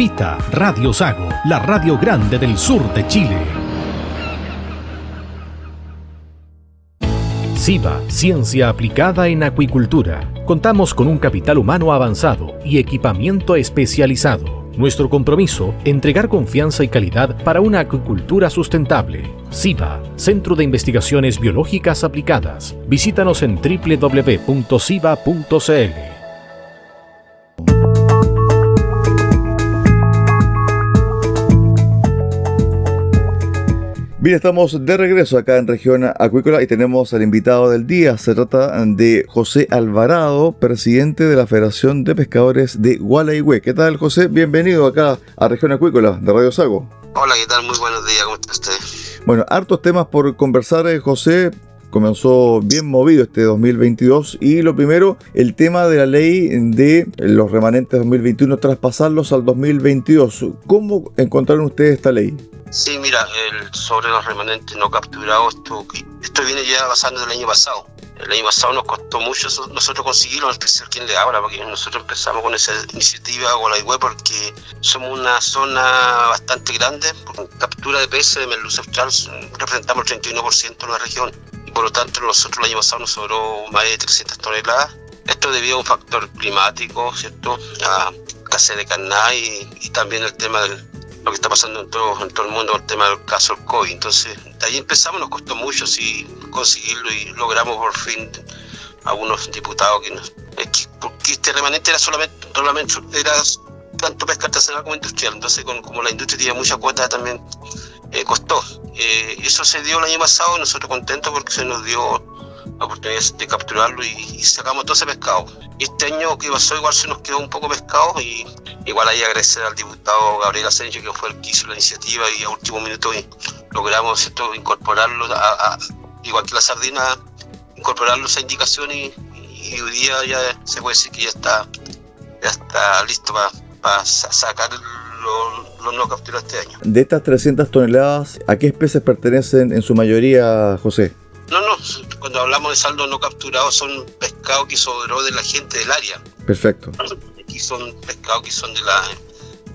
Invita Radio Sago, la radio grande del sur de Chile. SIBA, Ciencia Aplicada en Acuicultura. Contamos con un capital humano avanzado y equipamiento especializado. Nuestro compromiso, entregar confianza y calidad para una acuicultura sustentable. SIBA, Centro de Investigaciones Biológicas Aplicadas. Visítanos en www.siba.cl. Bien, estamos de regreso acá en región acuícola y tenemos al invitado del día. Se trata de José Alvarado, presidente de la Federación de Pescadores de Gualaihue. ¿Qué tal, José? Bienvenido acá a región acuícola de Radio Sago. Hola, ¿qué tal? Muy buenos días, ¿cómo está usted? Bueno, hartos temas por conversar, eh, José. Comenzó bien movido este 2022 y lo primero, el tema de la ley de los remanentes 2021, traspasarlos al 2022. ¿Cómo encontraron ustedes esta ley? Sí, mira, el, sobre los remanentes no capturados, esto, esto viene ya pasando del año pasado. El año pasado nos costó mucho nosotros conseguirlo, especial quien le habla, porque nosotros empezamos con esa iniciativa web porque somos una zona bastante grande, por captura de peces de merluza austral representamos el 31% de la región y por lo tanto nosotros el año pasado nos sobró más de 300 toneladas. Esto debido a un factor climático, ¿cierto? A escasez de carná y, y también el tema del lo que está pasando en todo, en todo el mundo el tema del caso del COVID. Entonces, de ahí empezamos, nos costó mucho sí, conseguirlo y logramos por fin algunos diputados que nos... porque este remanente era solamente, solamente era tanto pesca artesanal como industrial, entonces como la industria tiene mucha cuota también eh, costó. Eh, eso se dio el año pasado nosotros contentos porque se nos dio la oportunidad de capturarlo y, sacamos todo ese pescado. Y este año que pasó igual se nos quedó un poco pescado y igual ahí agradecer al diputado Gabriel Asensio que fue el que hizo la iniciativa y a último minuto logramos esto, incorporarlo, igual que la sardina, incorporarlo a esa indicación y, hoy día ya se puede decir que ya está, ya está listo para sacar los no capturados este año. De estas 300 toneladas, ¿a qué especies pertenecen en su mayoría, José? No, no, cuando hablamos de saldo no capturado son pescados que sobró de la gente del área. Perfecto. Aquí son pescados que son de la,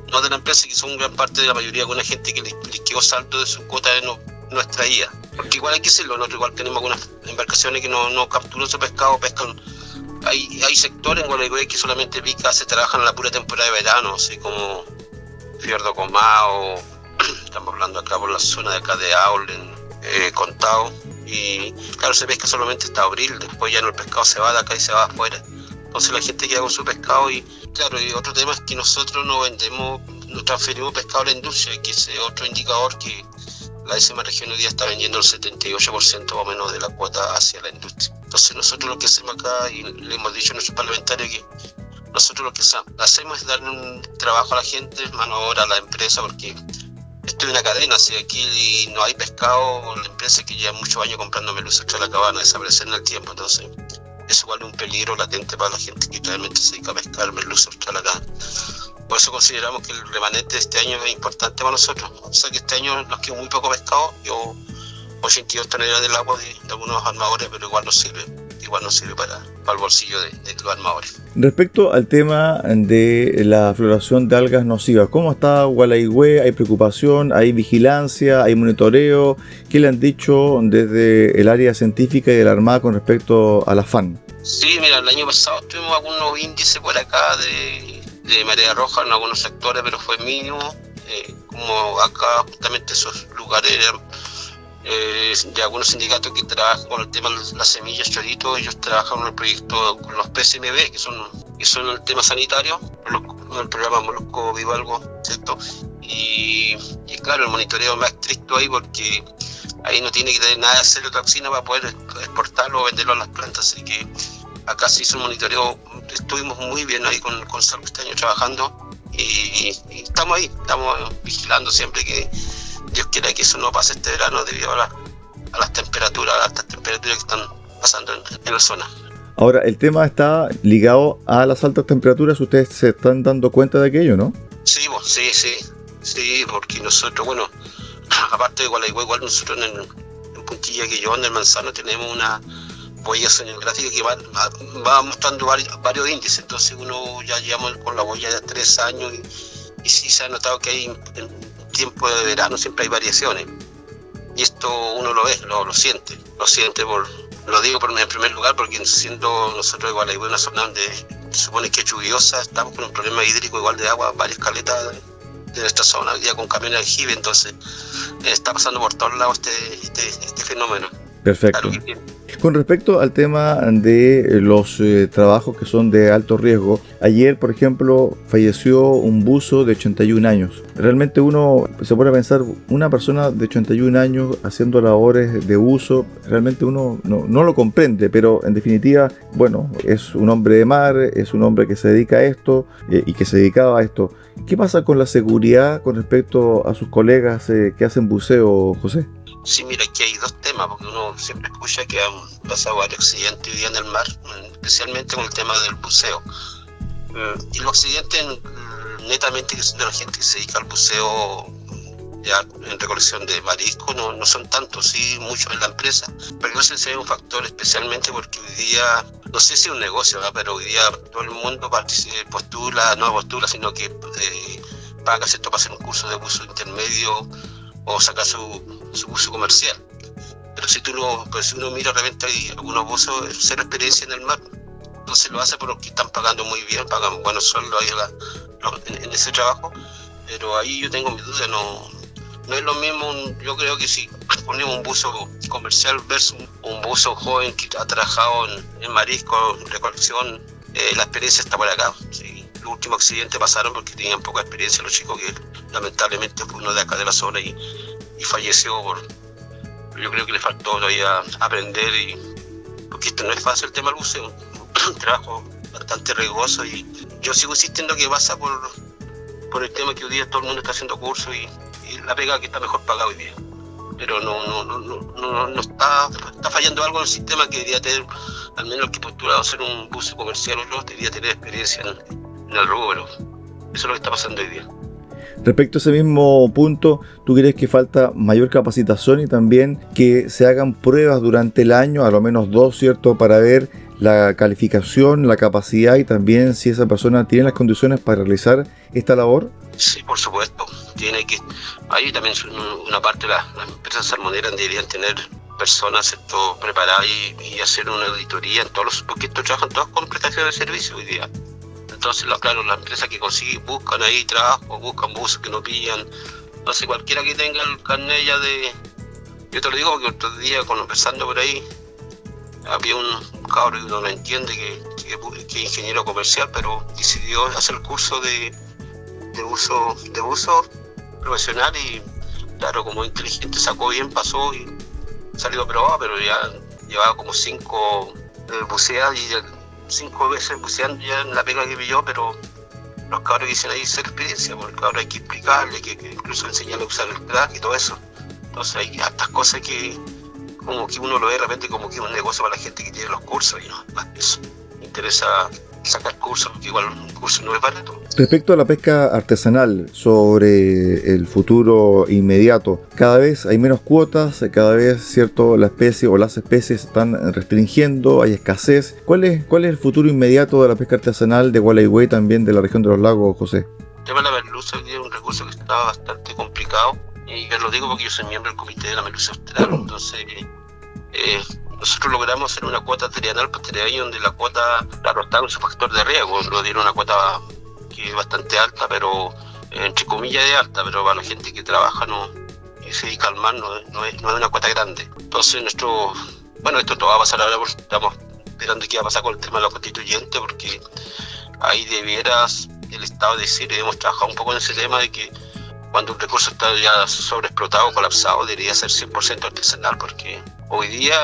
no de la empresa, que son gran parte de la mayoría con la gente que les, quedó saldo de su cuota de no, no extraída. Porque igual hay que decirlo, nosotros igual tenemos algunas embarcaciones que no, no capturan ese pescado, pescan. Hay, hay sectores en Gualeguay que solamente pica, se trabajan en la pura temporada de verano, así como Fiordo Comao, estamos hablando acá por la zona de acá de Aulen, eh, Contado y claro, se pesca solamente hasta abril, después ya no el pescado se va de acá y se va afuera. Entonces la gente queda con su pescado y claro, y otro tema es que nosotros no vendemos, no transferimos pescado a la industria, que es otro indicador que la décima región hoy día está vendiendo el 78% o menos de la cuota hacia la industria. Entonces nosotros lo que hacemos acá, y le hemos dicho a nuestros parlamentarios que nosotros lo que hacemos es darle un trabajo a la gente, mano ahora a la empresa, porque esto es una cadena, si aquí no hay pescado, la empresa que lleva muchos años comprando melusa a la cabana desaparecer en el tiempo, entonces eso vale un peligro latente para la gente que realmente se dedica a pescar merluza austral acá. Por eso consideramos que el remanente de este año es importante para nosotros. O sea que este año nos quedó muy poco pescado, yo 82 toneladas del agua de, algunos armadores, pero igual nos sirve. Igual nos sirve para, para el bolsillo de, de los armadores. Respecto al tema de la floración de algas nocivas, ¿cómo está Gualaigüe? ¿Hay preocupación? ¿Hay vigilancia? ¿Hay monitoreo? ¿Qué le han dicho desde el área científica y de la Armada con respecto a la FAN? Sí, mira, el año pasado tuvimos algunos índices por acá de, de marea roja en algunos sectores, pero fue mínimo. Eh, como acá justamente esos lugares eran eh, de algunos sindicatos que trabajan con el tema de las semillas choritos, ellos trabajan en el proyecto con los PSMB, que son, que son el tema sanitario, el programa Molusco Vivalgo, ¿cierto? Y, y, claro, el monitoreo más estricto ahí porque ahí no tiene que tener nada de serio toxina para poder exportarlo o venderlo a las plantas, así que acá se hizo un monitoreo, estuvimos muy bien ahí con, con Salvo este año trabajando y, y estamos ahí, estamos vigilando siempre que Dios quiera que eso no pase este verano debido a, la, a las temperaturas, a las altas temperaturas que están pasando en, en, la zona. Ahora, el tema está ligado a las altas temperaturas, ustedes se están dando cuenta de aquello, ¿no? Sí, pues, sí, sí, sí, porque nosotros, bueno, aparte de Gualaigüe, igual nosotros en, en Puntilla que yo en el Manzano tenemos una boya sonográfica que va, va mostrando varios, varios, índices, entonces uno ya llevamos con la boya de tres años y, y sí se ha notado que hay tiempo de verano siempre hay variaciones. Y esto uno lo ve, lo, lo siente, lo siente por, lo digo por, en primer lugar porque siendo nosotros igual hay una zona donde se supone que es lluviosa, estamos con un problema hídrico igual de agua, varias caletas de nuestra zona, ya con camiones de aljibe, entonces eh, está pasando por todos lados este, este, este fenómeno. Perfecto. Con respecto al tema de los eh, trabajos que son de alto riesgo, ayer, por ejemplo, falleció un buzo de 81 años. Realmente uno se pone a pensar, una persona de 81 años haciendo labores de uso, realmente uno no, no, lo comprende, pero en definitiva, bueno, es un hombre de mar, es un hombre que se dedica a esto eh, y que se dedicaba a esto. ¿Qué pasa con la seguridad con respecto a sus colegas eh, que hacen buceo, José? Sí, mira, aquí hay dos temas, porque uno siempre escucha que han pasado varios accidentes hoy día en el mar, especialmente con el tema del buceo. Y los accidentes netamente que son de la gente que se dedica al buceo ya en recolección de marisco no, son tantos, sí, muchos en la empresa, pero ese sería un factor especialmente porque hoy día, no sé si es un negocio, ¿verdad? pero hoy día todo el mundo postula, no postula, sino que eh, paga ¿cierto? para hacer un curso de buzo intermedio o sacar su, su uso comercial. Pero si tú lo, pues si uno mira, realmente hay algunos buzos, cero experiencia en el mar. Entonces lo hace porque están pagando muy bien, pagan buenos sueldos en, en, ese trabajo. Pero ahí yo tengo mi duda, no, no es lo mismo, yo creo que si ponemos un buzo comercial versus un, buzo joven que ha trabajado en, en marisco, recolección, eh, la experiencia está por acá. ¿sí? Los últimos accidentes pasaron porque tenían poca experiencia los chicos que lamentablemente fue uno de acá de la zona y, falleció por... Yo creo que le faltó todavía aprender y... Porque esto no es fácil el tema del buceo, un trabajo bastante riesgoso y yo sigo insistiendo que pasa por, por el tema que hoy día todo el mundo está haciendo cursos y, y la pega que está mejor pagada hoy día. Pero no, no, no, no, no, está, está fallando algo en el sistema que debería tener, al menos el que postulado a ser un buzo comercial o no, debería tener experiencia en, en el rubro. Eso es lo que está pasando hoy día. Respecto a ese mismo punto, ¿tú crees que falta mayor capacitación y también que se hagan pruebas durante el año, a lo menos dos, ¿cierto?, para ver la calificación, la capacidad y también si esa persona tiene las condiciones para realizar esta labor? Sí, por supuesto. Tiene que, ahí también una parte de las, las empresas salmoneras deberían tener personas preparadas y, y, hacer una auditoría en todos los, porque estos trabajan todos con prestación de servicio hoy día. Entonces, claro, las empresas que consiguen buscan ahí trabajo, buscan buses que no pillan. Entonces, cualquiera que tenga el carnet ya de. Yo te lo digo porque otro día, conversando por ahí, había un, cabro que uno no entiende que, que, ingeniero comercial, pero decidió hacer el curso de, de uso de uso profesional y, claro, como inteligente sacó bien, pasó y salió aprobado, pero ya llevaba como cinco eh, buceadas y cinco veces buceando ya en la pega que pilló, pero los cabros dicen ahí ser experiencia, porque ahora hay que explicarle, que, que incluso enseñarle a usar el crack y todo eso. Entonces hay estas cosas que como que uno lo ve de repente como que es un negocio para la gente que tiene los cursos y no, eso. Interesa sacar cursos, porque igual un curso no es barato. Respecto a la pesca artesanal, sobre el futuro inmediato, cada vez hay menos cuotas, cada vez cierto la especie o las especies están restringiendo, hay escasez. ¿Cuál es, cuál es el futuro inmediato de la pesca artesanal de Gualeguay, también de la región de los lagos, José? El tema de la merluza es un recurso que está bastante complicado y yo lo digo porque yo soy miembro del comité de la merluza austral, entonces eh, nosotros logramos hacer una cuota trienal posterior donde la cuota la rotaron su factor de riesgo, lo dieron una cuota que es bastante alta, pero entre comillas de alta, pero para la gente que trabaja no y se dedica al mar no, no, es, no es una cuota grande. Entonces nuestro, bueno, esto todo va a pasar ahora porque estamos esperando qué va a pasar con el tema de los constituyentes, porque ahí debieras el Estado decir, debemos trabajar un poco en ese tema de que cuando un recurso está ya sobreexplotado, colapsado, debería ser 100% artesanal, porque hoy día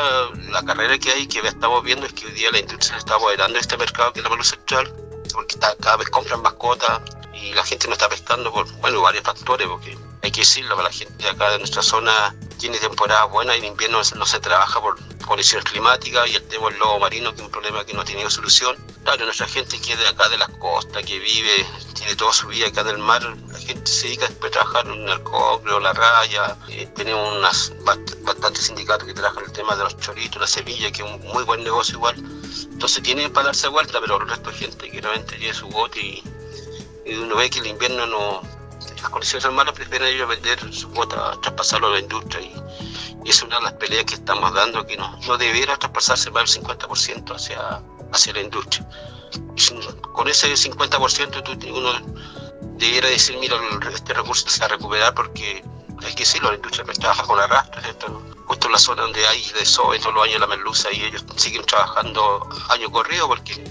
la carrera que hay, que estamos viendo, es que hoy día la industria está apoderando de este mercado que es la mano central, porque está, cada vez compran mascotas y la gente no está pescando por, bueno, varios factores, porque hay que decirlo, la gente de acá de nuestra zona tiene temporadas buenas en invierno no se trabaja por condiciones climáticas y el tema del lobo marino, que es un problema que no ha tenido solución. Claro, nuestra gente que es de acá de las costas, que vive, tiene toda su vida acá del mar, la gente se dedica a trabajar en el cobre o la raya. Eh, tenemos unas bastantes sindicatos que trabajan el tema de los choritos, la semilla, que es un muy buen negocio igual. Entonces tienen para darse vuelta, pero el resto de gente que realmente tiene su bote y, y uno ve que el invierno no, las condiciones son malas, prefieren ellos vender su cuota, traspasarlo a la industria. Y, es una de las peleas que estamos dando, que no, no debiera traspasarse más del 50% hacia, hacia la industria. con ese 50% tú, uno debiera decir, mira, este recurso se va a recuperar porque hay que decirlo, la industria trabaja con arrastres, justo en la zona donde hay de SOE todos los años la merluza y ellos siguen trabajando año corrido porque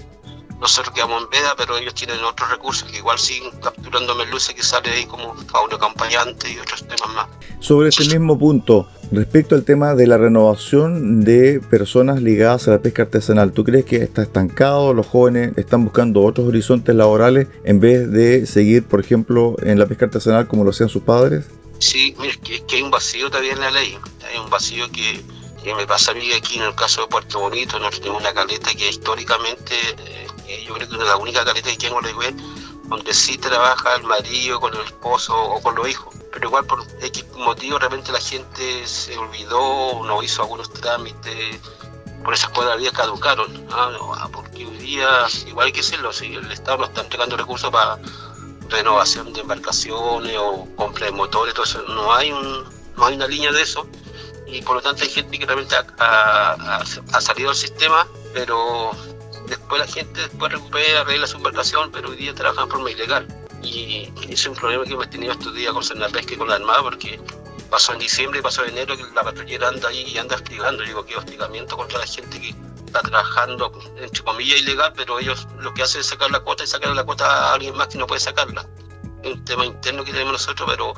nosotros quedamos en veda, pero ellos tienen otros recursos que igual siguen capturando merluza que sale ahí como fauna acompañante y otros temas más. Sobre este mismo punto, respecto al tema de la renovación de personas ligadas a la pesca artesanal, ¿tú crees que está estancado? ¿Los jóvenes están buscando otros horizontes laborales en vez de seguir, por ejemplo, en la pesca artesanal como lo hacían sus padres? Sí, mira, que, que hay un vacío todavía en la ley. Hay un vacío que, que me pasa a mí aquí en el caso de Puerto Bonito. Nosotros tenemos una caleta que históricamente eh, yo creo que la única caleta que tengo en donde sí trabaja el marido con el esposo o con los hijos. Pero igual por X motivo realmente la gente se olvidó, no hizo algunos trámites, por esas vida caducaron. Ah, porque hoy día, igual hay que decirlo, si el Estado no está entregando recursos para renovación de embarcaciones o compra de motores, todo no hay, un, no hay una línea de eso. Y por lo tanto hay gente que realmente ha salido del sistema, pero después la gente después recupera, arregla su embarcación, pero hoy día trabajan de forma ilegal. Y ese es un problema que hemos tenido estos días con la pesca y con la Armada, porque pasó en diciembre y pasó en enero que la patrullera anda ahí y anda hostigando. Digo que hostigamiento contra la gente que está trabajando, entre comillas, ilegal, pero ellos lo que hacen es sacar la cuota y sacar la cuota a alguien más que no puede sacarla. Es un tema interno que tenemos nosotros, pero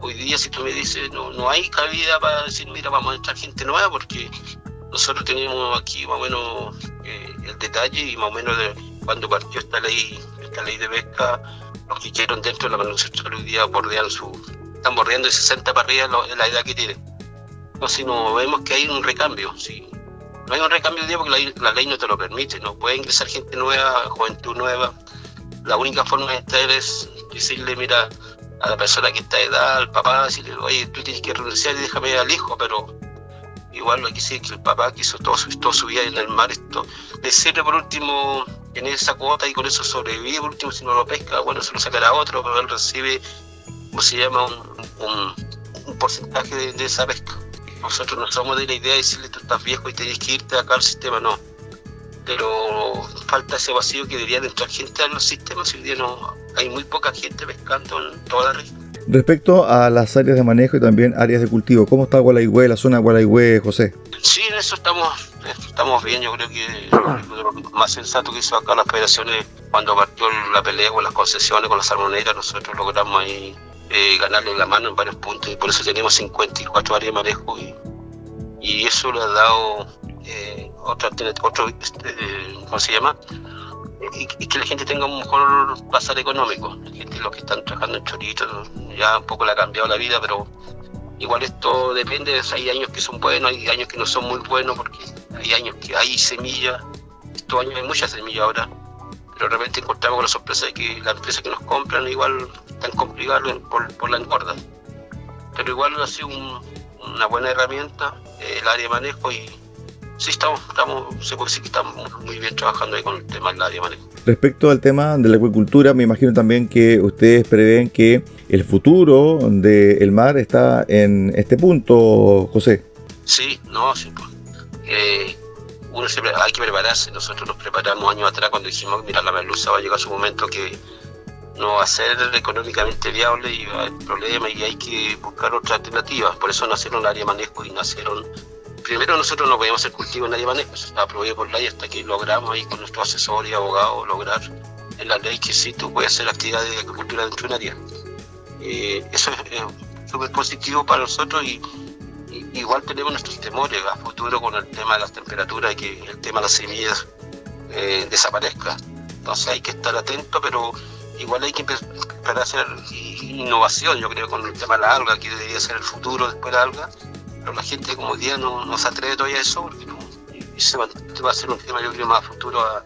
hoy día si tú me dices, no, no hay cabida para decir, mira, vamos a entrar gente nueva, porque nosotros tenemos aquí más o menos eh, el detalle y más o menos de cuando partió esta ley, esta ley de pesca, los que quieron dentro de la manutención hoy día bordean su, están bordeando de 60 para arriba la, edad que tienen. Entonces no vemos que hay un recambio, sí. No hay un recambio hoy día porque la, ley no te lo permite, no puede ingresar gente nueva, juventud nueva. La única forma de estar es decirle, mira, a la persona que está de edad, al papá, decirle, oye, tú tienes que renunciar y déjame al hijo, pero igual lo que sí que el papá que hizo todo su, su vida en el mar, esto le sirve por último en esa cuota y con eso sobrevive, por último si no lo pesca, bueno, se lo sacará otro, pero él recibe, ¿cómo se llama? Un, porcentaje de, esa pesca. Nosotros no somos de la idea de decirle tú estás viejo y tienes que irte acá al sistema, no. Pero falta ese vacío que debería entrar gente a los sistemas y hoy día no, hay muy poca gente pescando en toda la región. Respecto a las áreas de manejo y también áreas de cultivo, ¿cómo está Gualaigüe, la zona de Gualaigüe, José? Sí, en eso estamos, estamos bien. Yo creo que lo más sensato que hizo acá las federaciones cuando partió la pelea con las concesiones, con las salmoneras, nosotros logramos ahí eh, ganarle la mano en varios puntos y por eso tenemos 54 áreas de manejo y, y eso le ha dado eh, otro, otro este, ¿cómo se llama? Y, que la gente tenga un mejor pasar económico. La gente, los que están trabajando en choritos, ya un poco le ha cambiado la vida, pero igual esto depende, hay años que son buenos, hay años que no son muy buenos, porque hay años que hay semillas, estos años hay muchas semillas ahora, pero de repente encontramos con la sorpresa de que las empresas que nos compran igual están complicadas por, por la engorda. Pero igual ha sido una buena herramienta eh, el área de manejo y sí estamos, estamos, se puede decir que estamos muy bien trabajando ahí con el tema del área de manejo. Respecto al tema de la acuicultura, me imagino también que ustedes prevén que el futuro del mar está en este punto, José. Sí, no, sí. Pues. Eh, uno siempre hay que prepararse. Nosotros nos preparamos años atrás cuando dijimos, mira, la merluza va a llegar a su momento que no va a ser económicamente viable y va a haber problemas y hay que buscar otras alternativas. Por eso nacieron el área de manejo y nacieron... Primero nosotros no podíamos hacer cultivo en de manejo, eso estaba por ley hasta que logramos ahí con nuestro asesor y abogado lograr en la ley que sí tú puedes hacer actividades de agricultura dentro de un área. Eh, eso es súper positivo para nosotros y igual tenemos nuestros temores a futuro con el tema de las temperaturas y que el tema de las semillas eh, desaparezca. Entonces hay que estar atento, pero igual hay que empezar a hacer innovación, yo creo, con el tema de la alga, que debería ser el futuro después de la alga, pero la gente como día no, se atreve todavía a eso, porque va, a ser un tema, yo creo, más futuro a,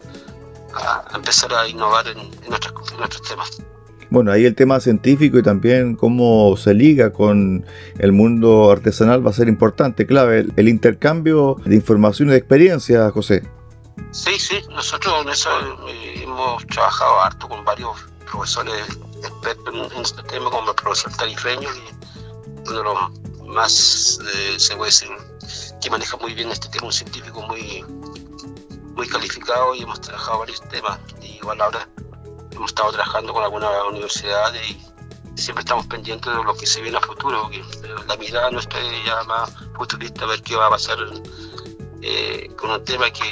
empezar a innovar en, en nuestros temas. Bueno, ahí el tema científico y también cómo se liga con el mundo artesanal va a ser importante, clave, el, intercambio de información y de experiencia, José. Sí, sí, nosotros en eso eh, hemos trabajado harto con varios profesores expertos en, este tema, como el profesor Tarifreño, y uno de los más, eh, se puede decir, que maneja muy bien este tema, un científico muy, muy calificado y hemos trabajado varios temas. Y igual ahora hemos estado trabajando con algunas universidades y siempre estamos pendientes de lo que se viene a futuro, porque la mirada nuestra es ya más futurista, a ver qué va a pasar eh, con un tema que,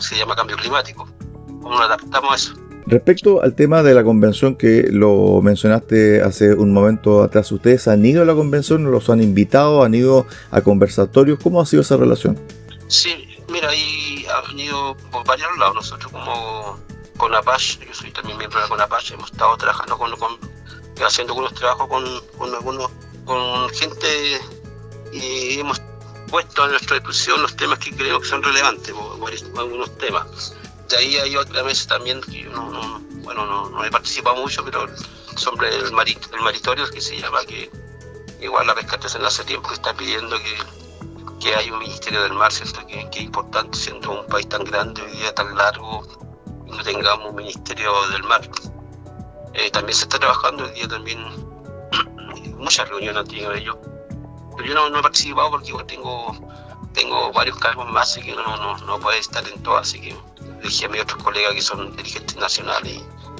se llama cambio climático. ¿Cómo nos adaptamos a eso? Respecto al tema de la convención que lo mencionaste hace un momento atrás, ¿ustedes han ido a la convención? ¿Los han invitado? ¿Han ido a conversatorios? ¿Cómo ha sido esa relación? Sí, mira, ahí han ido por varios lados. Nosotros como con Apache, yo soy también miembro de la hemos estado trabajando con, haciendo algunos trabajos con, con algunos con gente y hemos puesto a nuestra disposición los temas que creemos que son relevantes, algunos temas. De ahí hay otra vez también que no, bueno, no, he participado mucho, pero sobre el, el maritorio que se llama, que igual la pesca en hace tiempo que está pidiendo que, que hay un ministerio del mar, ¿cierto? Que, que es importante siendo un país tan grande, hoy día tan largo, no tengamos un ministerio del mar. Eh, también se está trabajando hoy día también, muchas reuniones han tenido ellos, pero yo no, he participado porque igual tengo, tengo varios cargos más, así que no, no, no puedo estar en todo, así que dije a mis otros colegas que son dirigentes nacionales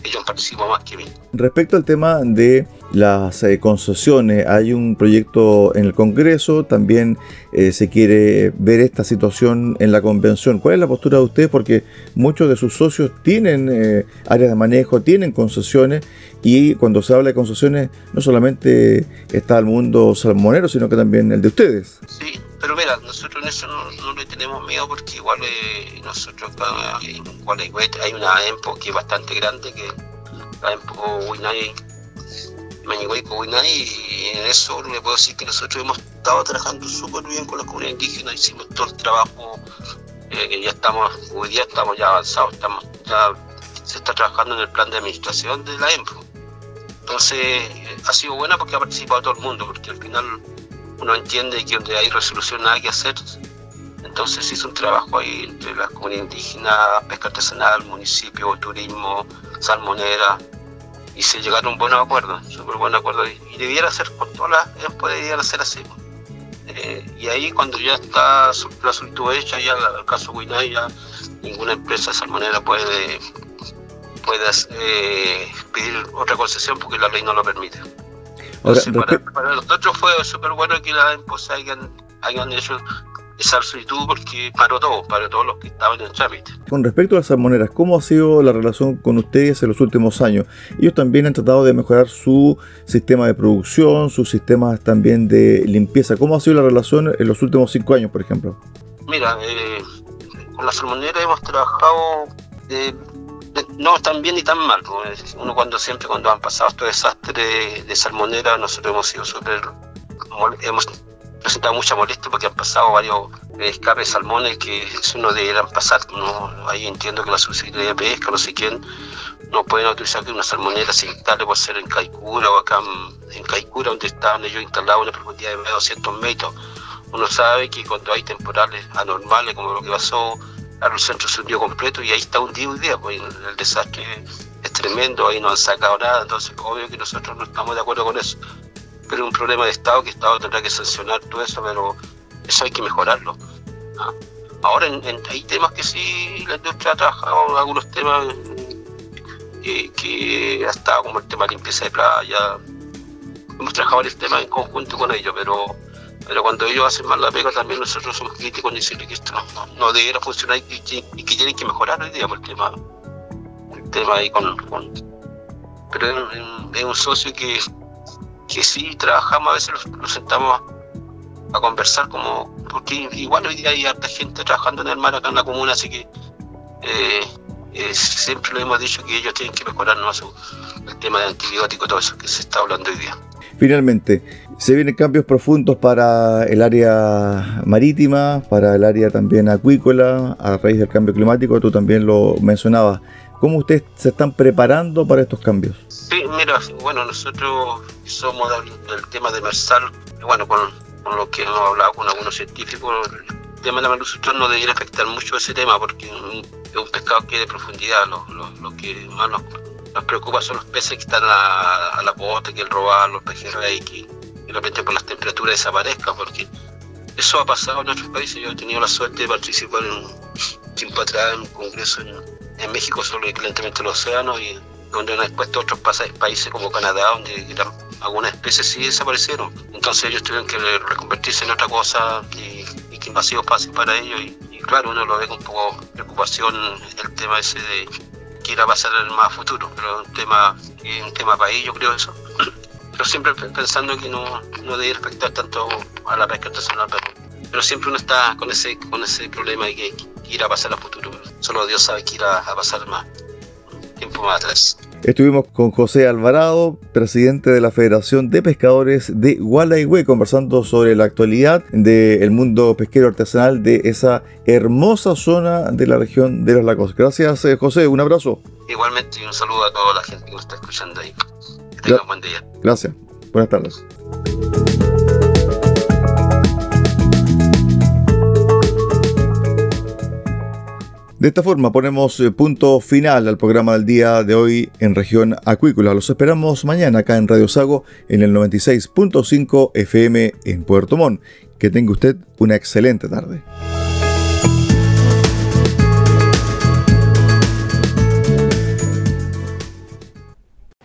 y ellos participado más que mí. Respecto al tema de las eh, concesiones, hay un proyecto en el Congreso, también eh, se quiere ver esta situación en la convención. ¿Cuál es la postura de ustedes? Porque muchos de sus socios tienen eh, áreas de manejo, tienen concesiones y cuando se habla de concesiones no solamente está el mundo salmonero, sino que también el de ustedes. Sí, pero mira, nosotros en eso no, le tenemos miedo porque igual nosotros en hay una EMPO que es bastante grande, que la EMPO Winay y en eso le puedo decir que nosotros hemos estado trabajando súper bien con la comunidad indígena, hicimos todo el trabajo, eh, ya estamos, hoy día estamos ya avanzados, estamos se está trabajando en el plan de administración de la EMPO. Entonces eh, ha sido buena porque ha participado todo el mundo, porque al final uno entiende que donde hay resolución nada que hacer. Entonces hizo un trabajo ahí entre la comunidad indígena, pesca artesanal, municipio, turismo, salmonera, y se llegaron a un buen acuerdo, súper buen acuerdo. Y, debiera ser por todas las EMPO, debiera ser así. Eh, y ahí cuando ya está la solicitud hecha, ya el caso Guinay, ya ninguna empresa salmonera puede, puede eh, pedir otra concesión porque la ley no lo permite. Para, nosotros fue súper bueno que las EMPO hayan, hayan hecho esa solicitud porque paró todo, paró todos los que estaban en el trámite. Con respecto a las salmoneras, ¿cómo ha sido la relación con ustedes en los últimos años? Ellos también han tratado de mejorar su sistema de producción, sus sistemas también de limpieza. ¿Cómo ha sido la relación en los últimos cinco años, por ejemplo? Mira, eh, con la salmonera hemos trabajado no tan bien ni tan mal. Uno cuando siempre cuando han pasado estos desastres de salmonera, nosotros hemos sido súper hemos presentado mucha molestia porque han pasado varios escapes de salmones que si no debieran pasar. ¿no? Ahí entiendo que la Subsecretaría de Pesca, no sé quién, no pueden autorizar que una salmonera se instale por ser en Caicura o acá en, Caicura, donde estaban ellos instalados a una profundidad de 200 metros. Uno sabe que cuando hay temporales anormales, como lo que pasó, el centro se hundió completo y ahí está hundido hoy día, pues el desastre es tremendo, ahí no han sacado nada, entonces obvio que nosotros no estamos de acuerdo con eso. Pero es un problema de Estado que el Estado tendrá que sancionar todo eso, pero eso hay que mejorarlo. ¿ah? Ahora hay temas que sí la industria ha trabajado, algunos temas eh, que estado como el tema de limpieza de playa. Hemos trabajado el tema en conjunto con ellos, pero pero cuando ellos hacen mal la pega también nosotros somos críticos en decirle que esto no, no, debiera funcionar y que, tienen que mejorar hoy día el tema, el tema ahí con, pero es un, socio que, que sí trabajamos, a veces nos, sentamos a, conversar como, porque igual hoy día hay harta gente trabajando en el mar acá en la comuna, así que eh, eh, siempre lo hemos dicho que ellos tienen que mejorar ¿no? el tema de antibióticos, todo eso que se está hablando hoy día. Finalmente, se vienen cambios profundos para el área marítima, para el área también acuícola, a raíz del cambio climático, tú también lo mencionabas. ¿Cómo ustedes se están preparando para estos cambios? Sí, mira, bueno, nosotros somos del, tema de Mersal, bueno, con, lo que hemos hablado con algunos científicos, el tema de la malnutrición no debería afectar mucho ese tema porque es un pescado que de profundidad, lo, que más nos, preocupa son los peces que están a, la posta, que el robar, los peces rey, que de repente por las temperaturas desaparezcan, porque eso ha pasado en otros países. Yo he tenido la suerte de participar en un tiempo atrás en un congreso en, México sobre el calentamiento del océano y donde han expuesto otros países como Canadá, donde algunas especies sí desaparecieron. Entonces ellos tuvieron que reconvertirse en otra cosa y, que invasivos pasen para ellos. Y, claro, uno lo ve con un poco preocupación el tema ese de que irá a pasar en más futuro, pero un tema, un tema ellos, yo creo eso pero siempre pensando que no, no debe afectar tanto a la pesca artesanal, pero, siempre uno está con ese, con ese problema de que, irá a pasar a futuro. Solo Dios sabe que irá a pasar más tiempo más atrás. Estuvimos con José Alvarado, presidente de la Federación de Pescadores de Gualaihue, conversando sobre la actualidad del mundo pesquero artesanal de esa hermosa zona de la región de los lagos. Gracias, eh, José. Un abrazo. Igualmente, y un saludo a toda la gente que nos está escuchando ahí. Que un buen día. Gracias. Buenas tardes. De esta forma ponemos eh, punto final al programa del día de hoy en región acuícola. Los esperamos mañana acá en Radio Sago en el 96.5 FM en Puerto Montt. Que tenga usted una excelente tarde.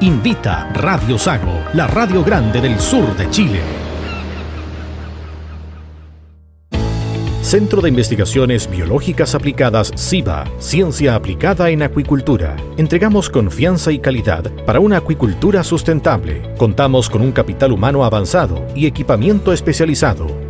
Invita Radio Sago, la radio grande del sur de Chile. Centro de Investigaciones Biológicas Aplicadas CIBA, Ciencia Aplicada en Acuicultura. Entregamos confianza y calidad para una acuicultura sustentable. Contamos con un capital humano avanzado y equipamiento especializado.